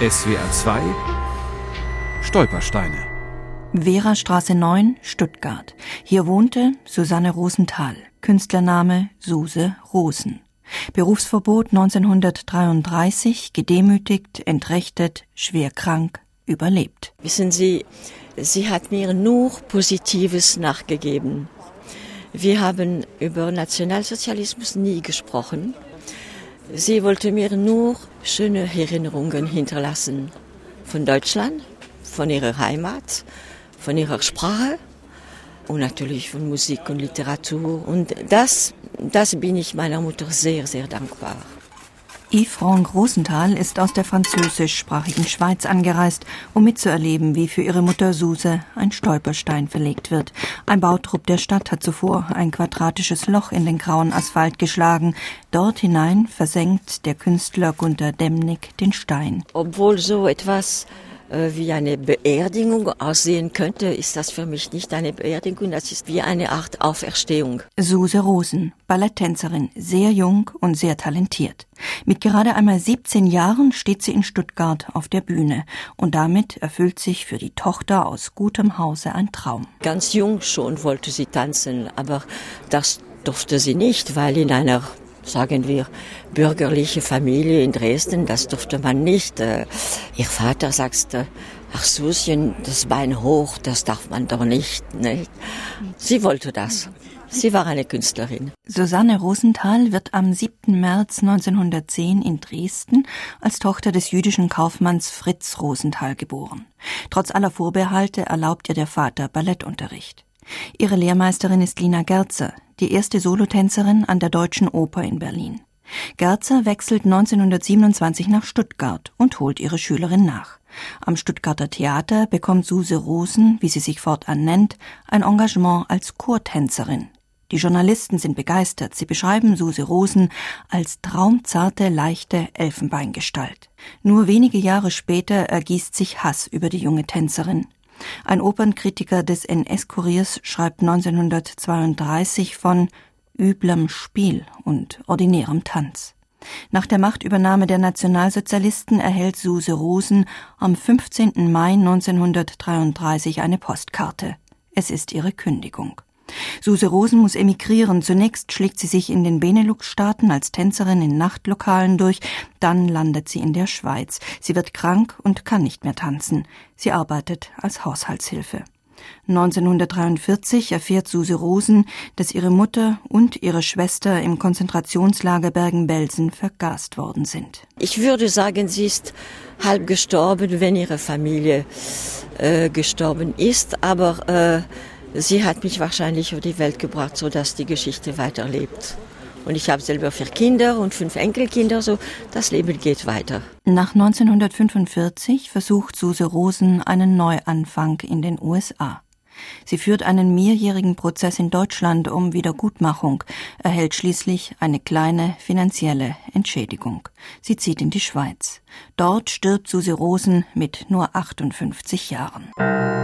SWR 2 Stolpersteine Vera-Straße 9, Stuttgart. Hier wohnte Susanne Rosenthal, Künstlername Suse Rosen. Berufsverbot 1933, gedemütigt, entrechtet, schwer krank, überlebt. Wissen Sie, sie hat mir nur Positives nachgegeben. Wir haben über Nationalsozialismus nie gesprochen. Sie wollte mir nur schöne Erinnerungen hinterlassen. Von Deutschland, von ihrer Heimat, von ihrer Sprache und natürlich von Musik und Literatur. Und das, das bin ich meiner Mutter sehr, sehr dankbar. Yves Franck Rosenthal ist aus der französischsprachigen Schweiz angereist, um mitzuerleben, wie für ihre Mutter Suse ein Stolperstein verlegt wird. Ein Bautrupp der Stadt hat zuvor ein quadratisches Loch in den grauen Asphalt geschlagen. Dort hinein versenkt der Künstler Gunter Demnig den Stein. Obwohl so etwas wie eine Beerdigung aussehen könnte, ist das für mich nicht eine Beerdigung, das ist wie eine Art Auferstehung. Suse Rosen, Balletttänzerin, sehr jung und sehr talentiert. Mit gerade einmal 17 Jahren steht sie in Stuttgart auf der Bühne und damit erfüllt sich für die Tochter aus gutem Hause ein Traum. Ganz jung schon wollte sie tanzen, aber das durfte sie nicht, weil in einer sagen wir, bürgerliche Familie in Dresden, das durfte man nicht. Äh, ihr Vater sagte, ach Suschen, das Bein hoch, das darf man doch nicht. nicht. Sie wollte das. Sie war eine Künstlerin. Susanne Rosenthal wird am 7. März 1910 in Dresden als Tochter des jüdischen Kaufmanns Fritz Rosenthal geboren. Trotz aller Vorbehalte erlaubt ihr der Vater Ballettunterricht. Ihre Lehrmeisterin ist Lina Gerzer, die erste Solotänzerin an der Deutschen Oper in Berlin. Gerzer wechselt 1927 nach Stuttgart und holt ihre Schülerin nach. Am Stuttgarter Theater bekommt Suse Rosen, wie sie sich fortan nennt, ein Engagement als Chortänzerin. Die Journalisten sind begeistert. Sie beschreiben Suse Rosen als traumzarte, leichte Elfenbeingestalt. Nur wenige Jahre später ergießt sich Hass über die junge Tänzerin. Ein Opernkritiker des NS-Kuriers schreibt 1932 von üblem Spiel und ordinärem Tanz. Nach der Machtübernahme der Nationalsozialisten erhält Suse Rosen am 15. Mai 1933 eine Postkarte. Es ist ihre Kündigung. Suse Rosen muss emigrieren. Zunächst schlägt sie sich in den Benelux-Staaten als Tänzerin in Nachtlokalen durch, dann landet sie in der Schweiz. Sie wird krank und kann nicht mehr tanzen. Sie arbeitet als Haushaltshilfe. 1943 erfährt Suse Rosen, dass ihre Mutter und ihre Schwester im Konzentrationslager Bergen-Belsen vergast worden sind. Ich würde sagen, sie ist halb gestorben, wenn ihre Familie äh, gestorben ist, aber äh, sie hat mich wahrscheinlich auf die Welt gebracht, so dass die Geschichte weiterlebt. Und ich habe selber vier Kinder und fünf Enkelkinder, so das Leben geht weiter. Nach 1945 versucht Suse Rosen einen Neuanfang in den USA. Sie führt einen mehrjährigen Prozess in Deutschland um Wiedergutmachung, erhält schließlich eine kleine finanzielle Entschädigung. Sie zieht in die Schweiz. Dort stirbt Suse Rosen mit nur 58 Jahren.